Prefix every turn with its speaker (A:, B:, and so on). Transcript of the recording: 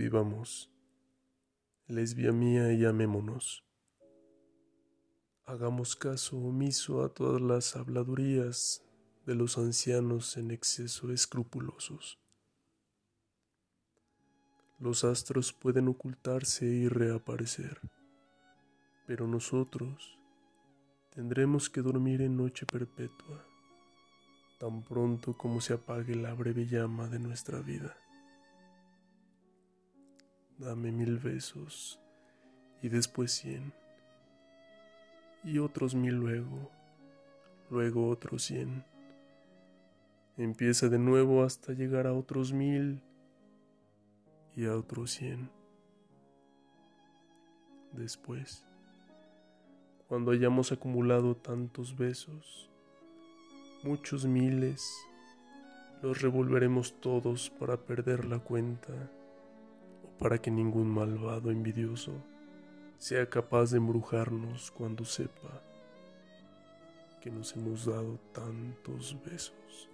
A: Vivamos, lesbia mía, y amémonos. Hagamos caso omiso a todas las habladurías de los ancianos en exceso escrupulosos. Los astros pueden ocultarse y reaparecer, pero nosotros tendremos que dormir en noche perpetua, tan pronto como se apague la breve llama de nuestra vida. Dame mil besos y después cien, y otros mil luego, luego otros cien. Empieza de nuevo hasta llegar a otros mil y a otros cien. Después, cuando hayamos acumulado tantos besos, muchos miles, los revolveremos todos para perder la cuenta para que ningún malvado envidioso sea capaz de embrujarnos cuando sepa que nos hemos dado tantos besos.